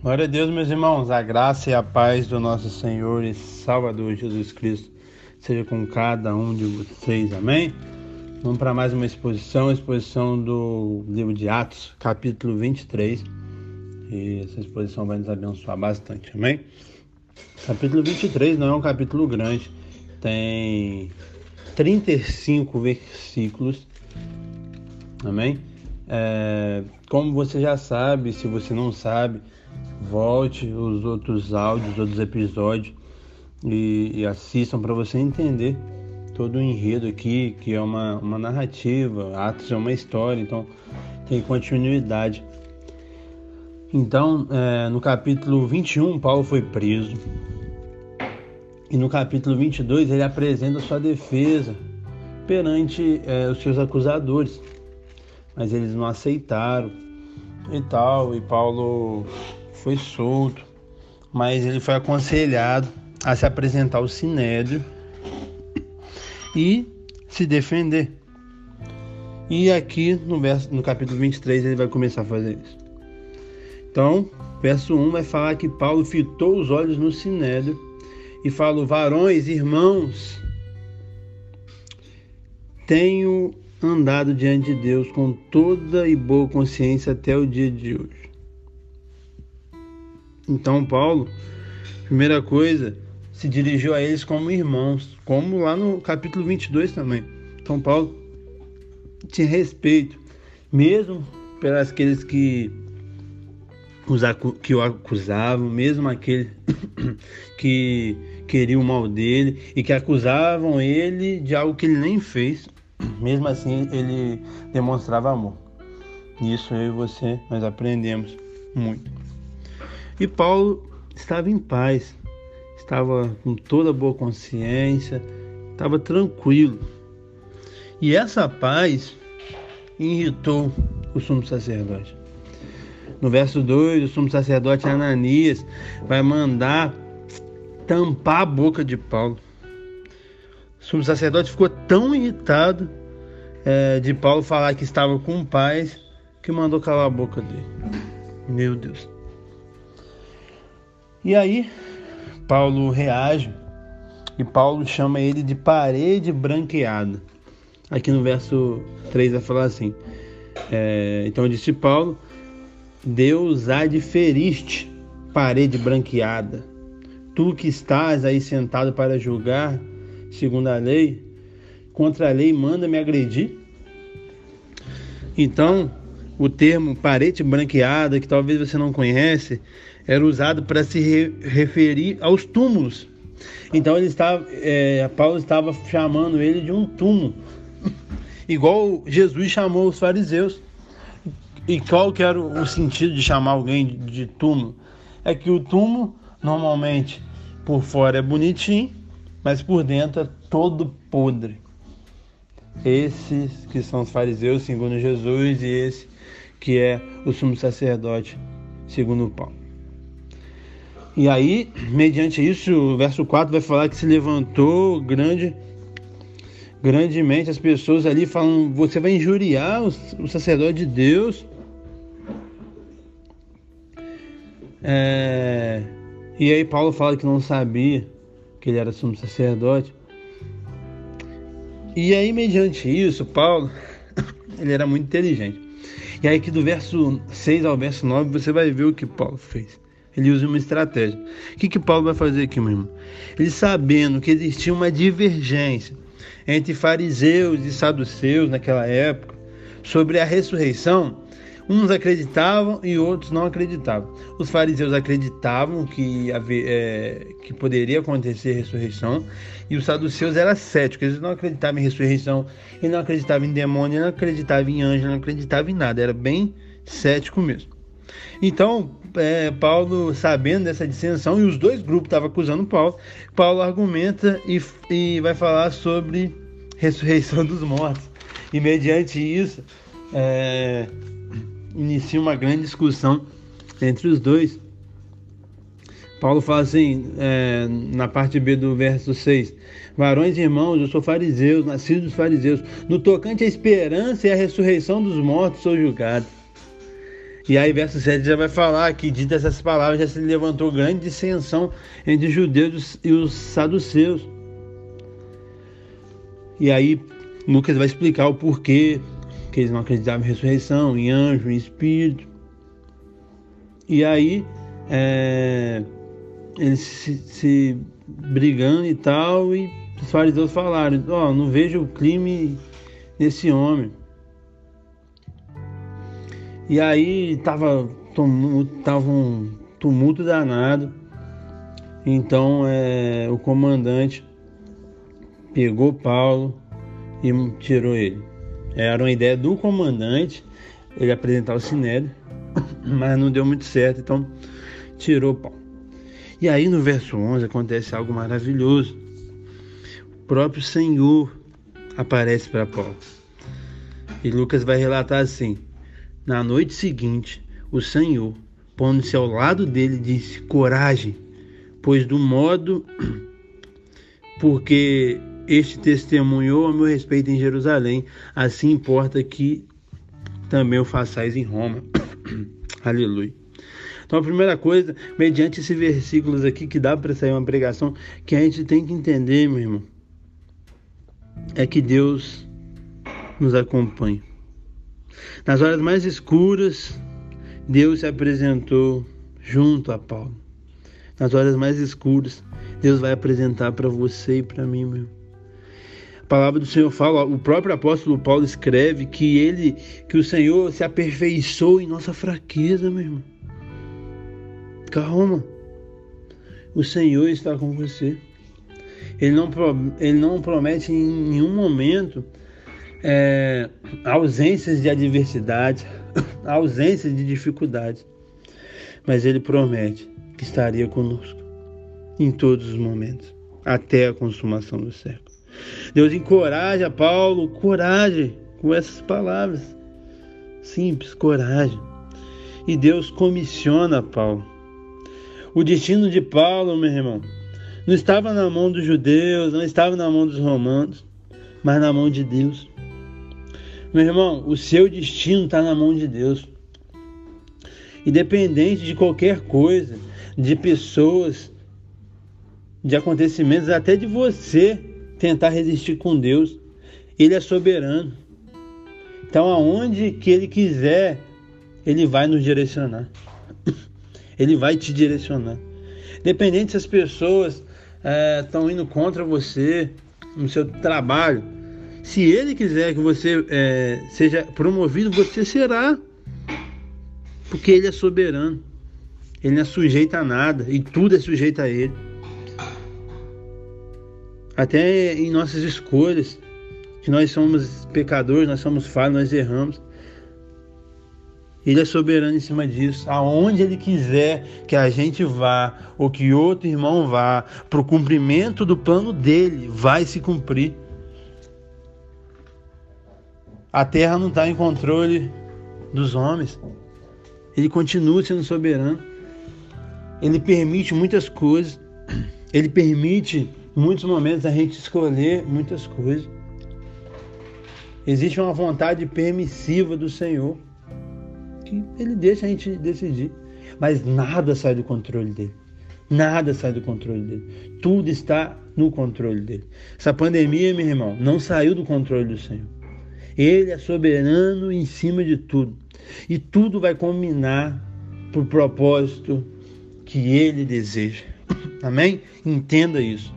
Glória a Deus, meus irmãos, a graça e a paz do nosso Senhor e Salvador Jesus Cristo seja com cada um de vocês, amém? Vamos para mais uma exposição, exposição do livro de Atos, capítulo 23. E essa exposição vai nos abençoar bastante, amém? Capítulo 23 não é um capítulo grande, tem 35 versículos, amém? É, como você já sabe, se você não sabe, volte os outros áudios, os outros episódios e, e assistam para você entender todo o enredo aqui, que é uma, uma narrativa, Atos é uma história, então tem continuidade. Então, é, no capítulo 21, Paulo foi preso. E no capítulo 22, ele apresenta sua defesa perante é, os seus acusadores. Mas eles não aceitaram e tal. E Paulo foi solto. Mas ele foi aconselhado a se apresentar ao sinédrio e se defender. E aqui no, verso, no capítulo 23 ele vai começar a fazer isso. Então, verso 1 vai falar que Paulo fitou os olhos no sinédrio e falou: Varões, irmãos, tenho andado diante de Deus com toda e boa consciência até o dia de hoje. Então, Paulo, primeira coisa, se dirigiu a eles como irmãos, como lá no capítulo 22 também. Então, Paulo tinha respeito, mesmo pelas aqueles que, os, que o acusavam, mesmo aqueles que queriam o mal dele e que acusavam ele de algo que ele nem fez. Mesmo assim, ele demonstrava amor. Isso eu e você, nós aprendemos muito. E Paulo estava em paz, estava com toda boa consciência, estava tranquilo. E essa paz irritou o sumo sacerdote. No verso 2, o sumo sacerdote Ananias vai mandar tampar a boca de Paulo. O sumo sacerdote ficou tão irritado é, de Paulo falar que estava com paz que mandou calar a boca dele. Meu Deus. E aí, Paulo reage e Paulo chama ele de parede branqueada. Aqui no verso 3 vai falar assim: é, Então disse Paulo, Deus há de parede branqueada. Tu que estás aí sentado para julgar, segundo a lei, contra a lei manda-me agredir. Então, o termo parede branqueada, que talvez você não conhece, era usado para se re referir aos túmulos. Então ele estava, é, Paulo estava chamando ele de um túmulo, igual Jesus chamou os fariseus. E qual que era o sentido de chamar alguém de túmulo? É que o túmulo normalmente por fora é bonitinho, mas por dentro é todo podre. Esses que são os fariseus, segundo Jesus, e esse que é o sumo sacerdote, segundo Paulo. E aí, mediante isso, o verso 4 vai falar que se levantou grande, grandemente as pessoas ali falam: você vai injuriar o, o sacerdote de Deus. É, e aí Paulo fala que não sabia que ele era sumo sacerdote. E aí, mediante isso, Paulo, ele era muito inteligente. E aí que do verso 6 ao verso 9 você vai ver o que Paulo fez. Ele usa uma estratégia. O que, que Paulo vai fazer aqui, meu irmão? Ele sabendo que existia uma divergência entre fariseus e saduceus naquela época sobre a ressurreição, uns acreditavam e outros não acreditavam. Os fariseus acreditavam que, é, que poderia acontecer ressurreição e os saduceus eram céticos, eles não acreditavam em ressurreição, e não acreditavam em demônio, não acreditavam em anjo, não acreditavam em nada, era bem cético mesmo. Então, é, Paulo, sabendo dessa dissensão, e os dois grupos estavam acusando Paulo, Paulo argumenta e, e vai falar sobre ressurreição dos mortos. E mediante isso, é, inicia uma grande discussão entre os dois. Paulo fala assim, é, na parte B do verso 6: Varões e irmãos, eu sou fariseu, nascido dos fariseus. No tocante à esperança e à ressurreição dos mortos, sou julgado. E aí, verso 7 já vai falar que, dito essas palavras, já se levantou grande dissensão entre os judeus e os saduceus. E aí, Lucas vai explicar o porquê que eles não acreditavam em ressurreição, em anjo, em espírito. E aí, é, eles se, se, brigando e tal, e os fariseus falaram: Ó, oh, não vejo o crime nesse homem. E aí tava, tava um tumulto danado. Então é, o comandante pegou Paulo e tirou ele. Era uma ideia do comandante ele apresentar o Sinédrio, mas não deu muito certo, então tirou Paulo. E aí no verso 11 acontece algo maravilhoso. O próprio Senhor aparece para Paulo. E Lucas vai relatar assim: Na noite seguinte, o Senhor, pondo-se ao lado dele, disse: Coragem, pois do modo porque este testemunhou a meu respeito em Jerusalém, assim importa que também o façais em Roma. Aleluia. Então, a primeira coisa, mediante esses versículos aqui, que dá para sair uma pregação, que a gente tem que entender, meu irmão, é que Deus nos acompanha. Nas horas mais escuras, Deus se apresentou junto a Paulo. Nas horas mais escuras, Deus vai apresentar para você e para mim, meu. A palavra do Senhor fala, o próprio apóstolo Paulo escreve que ele, que o Senhor se aperfeiçoou em nossa fraqueza, meu irmão. Calma. O Senhor está com você. Ele não, ele não promete em nenhum momento é, ausências de adversidade, ausências de dificuldade. Mas ele promete que estaria conosco em todos os momentos, até a consumação do século. Deus encoraja Paulo, coragem com essas palavras. Simples, coragem. E Deus comissiona Paulo. O destino de Paulo, meu irmão, não estava na mão dos judeus, não estava na mão dos romanos, mas na mão de Deus. Meu irmão, o seu destino está na mão de Deus. Independente de qualquer coisa, de pessoas, de acontecimentos, até de você tentar resistir com Deus, Ele é soberano. Então, aonde que Ele quiser, Ele vai nos direcionar. Ele vai te direcionar. Independente se as pessoas estão é, indo contra você no seu trabalho, se Ele quiser que você é, seja promovido, você será. Porque Ele é soberano. Ele não é sujeito a nada e tudo é sujeito a Ele. Até em nossas escolhas, que nós somos pecadores, nós somos falhos, nós erramos. Ele é soberano em cima disso. Aonde Ele quiser que a gente vá, ou que outro irmão vá, para o cumprimento do plano dele, vai se cumprir. A terra não está em controle dos homens. Ele continua sendo soberano. Ele permite muitas coisas. Ele permite, em muitos momentos, a gente escolher muitas coisas. Existe uma vontade permissiva do Senhor que ele deixa a gente decidir. Mas nada sai do controle dele. Nada sai do controle dele. Tudo está no controle dele. Essa pandemia, meu irmão, não saiu do controle do Senhor. Ele é soberano em cima de tudo. E tudo vai combinar para o propósito que ele deseja. Amém? Entenda isso.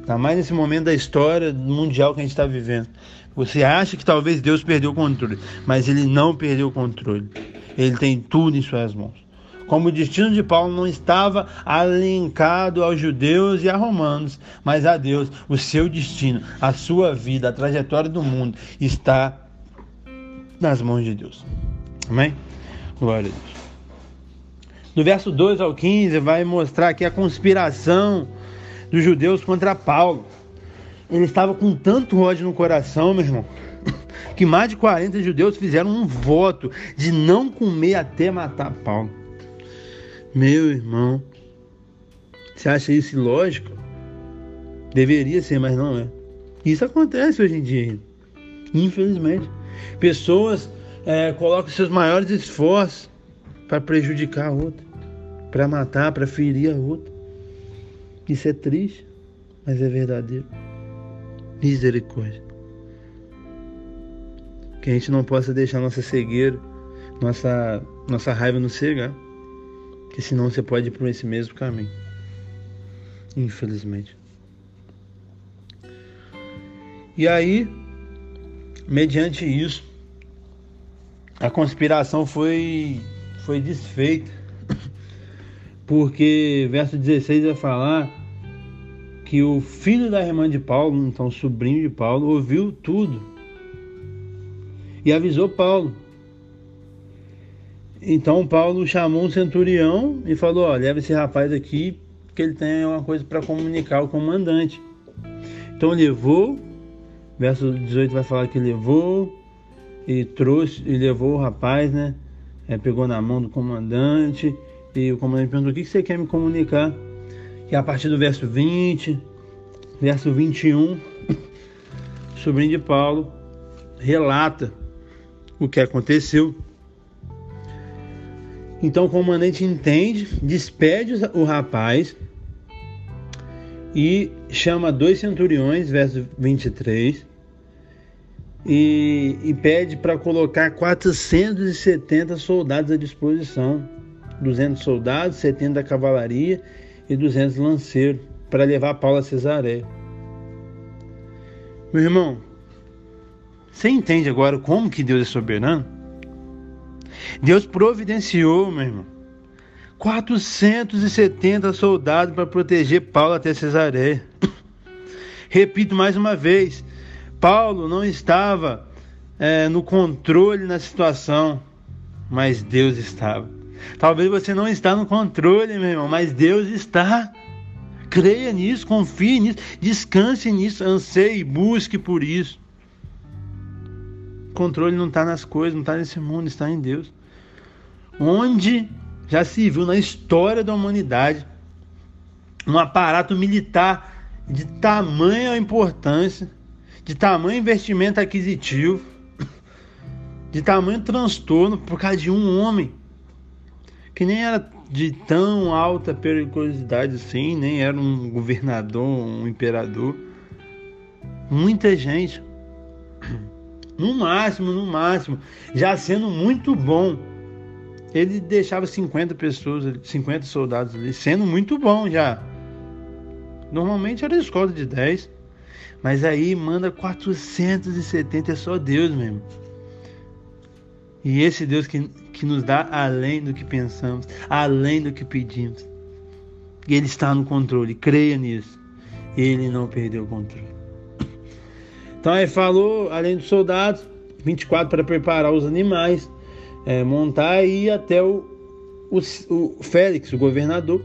Está mais nesse momento da história mundial que a gente está vivendo. Você acha que talvez Deus perdeu o controle, mas ele não perdeu o controle. Ele tem tudo em suas mãos. Como o destino de Paulo não estava alinkado aos judeus e a romanos, mas a Deus, o seu destino, a sua vida, a trajetória do mundo está nas mãos de Deus. Amém? Glória a Deus. No verso 2 ao 15 vai mostrar aqui a conspiração dos judeus contra Paulo ele estava com tanto ódio no coração, meu irmão, que mais de 40 judeus fizeram um voto de não comer até matar Paulo. Meu irmão, você acha isso ilógico? Deveria ser, mas não é. Isso acontece hoje em dia, infelizmente. Pessoas é, colocam seus maiores esforços para prejudicar a outra, para matar, para ferir a outra. Isso é triste, mas é verdadeiro. Misericórdia. Que a gente não possa deixar nossa cegueira, nossa, nossa raiva nos cegar. Que senão você pode ir por esse mesmo caminho. Infelizmente. E aí, mediante isso, a conspiração foi, foi desfeita. Porque verso 16 vai falar que o filho da irmã de Paulo, então sobrinho de Paulo, ouviu tudo e avisou Paulo. Então Paulo chamou um centurião e falou: ó, leva esse rapaz aqui, que ele tem uma coisa para comunicar ao comandante. Então levou, verso 18 vai falar que levou e trouxe, e levou o rapaz, né? É, pegou na mão do comandante e o comandante perguntou: o que você quer me comunicar? que a partir do verso 20, verso 21, o sobrinho de Paulo relata o que aconteceu. Então o comandante entende, despede o rapaz e chama dois centuriões, verso 23, e, e pede para colocar 470 soldados à disposição. 200 soldados, 70 da cavalaria e 200 lanceiros para levar Paulo a Cesareia. Meu irmão, você entende agora como que Deus é soberano? Deus providenciou, meu irmão, 470 soldados para proteger Paulo até Cesareia. Repito mais uma vez, Paulo não estava é, no controle na situação, mas Deus estava. Talvez você não está no controle, meu irmão, mas Deus está. Creia nisso, confie nisso, descanse nisso, anseie, busque por isso. Controle não está nas coisas, não está nesse mundo, está em Deus. Onde já se viu na história da humanidade um aparato militar de tamanha importância, de tamanho investimento aquisitivo, de tamanho transtorno por causa de um homem que nem era de tão alta periculosidade assim, nem era um governador, um imperador. Muita gente, no máximo, no máximo, já sendo muito bom, ele deixava 50 pessoas, 50 soldados ali, sendo muito bom já. Normalmente era escolta de 10, mas aí manda 470, é só Deus mesmo. E esse Deus que, que nos dá além do que pensamos, além do que pedimos. Ele está no controle, creia nisso. Ele não perdeu o controle. Então ele falou, além dos soldados, 24 para preparar os animais, é, montar e ir até o, o, o Félix, o governador.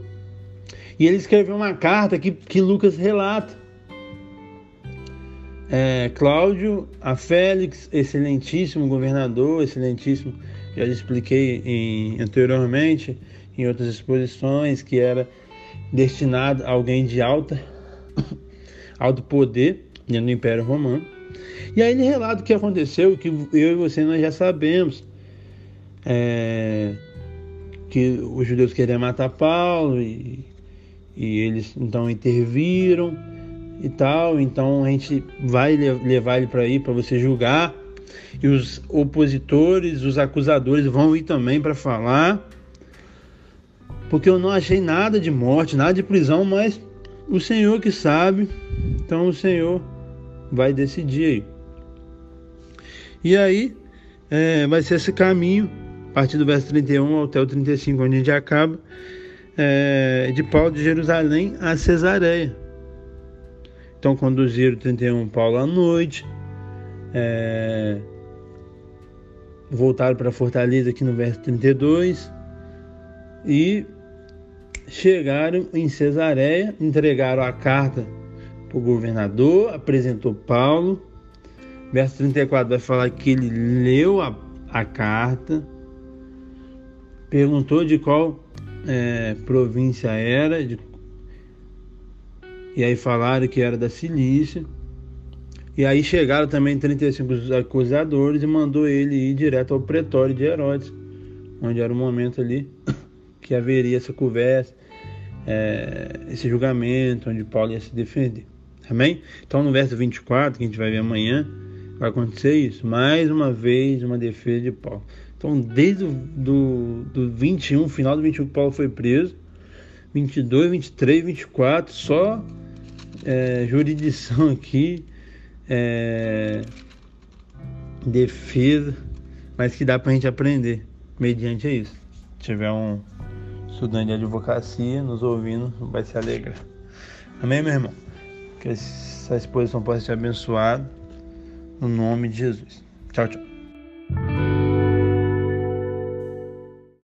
E ele escreveu uma carta que, que Lucas relata é, Cláudio, a Félix, excelentíssimo governador, excelentíssimo, já expliquei em, anteriormente em outras exposições que era destinado a alguém de alta, alto poder dentro do Império Romano. E aí ele relata o que aconteceu, que eu e você nós já sabemos. É, que os judeus queriam matar Paulo e, e eles então interviram e tal. Então a gente vai levar ele para aí para você julgar. E os opositores, os acusadores vão ir também para falar. Porque eu não achei nada de morte, nada de prisão, mas o Senhor que sabe. Então o Senhor vai decidir aí. E aí é, vai ser esse caminho, a partir do verso 31 até o 35, onde a gente acaba, é, de Paulo de Jerusalém a Cesareia. Então conduziram 31 Paulo à noite, é, voltaram para Fortaleza aqui no verso 32 e chegaram em Cesareia, entregaram a carta para o governador, apresentou Paulo. Verso 34 vai falar que ele leu a, a carta, perguntou de qual é, província era, de e aí falaram que era da Cilícia. E aí chegaram também 35 acusadores e mandou ele ir direto ao pretório de Herodes, onde era o momento ali que haveria essa conversa, é, esse julgamento, onde Paulo ia se defender. Amém? Então, no verso 24, que a gente vai ver amanhã, vai acontecer isso. Mais uma vez, uma defesa de Paulo. Então, desde o do, do 21, final do 21, Paulo foi preso. 22, 23, 24, só é, jurisdição aqui, é, defesa, mas que dá para a gente aprender mediante isso. Se tiver um estudante de advocacia nos ouvindo, vai se alegrar. Amém, meu irmão? Que essa exposição possa ser abençoada. No nome de Jesus. Tchau, tchau.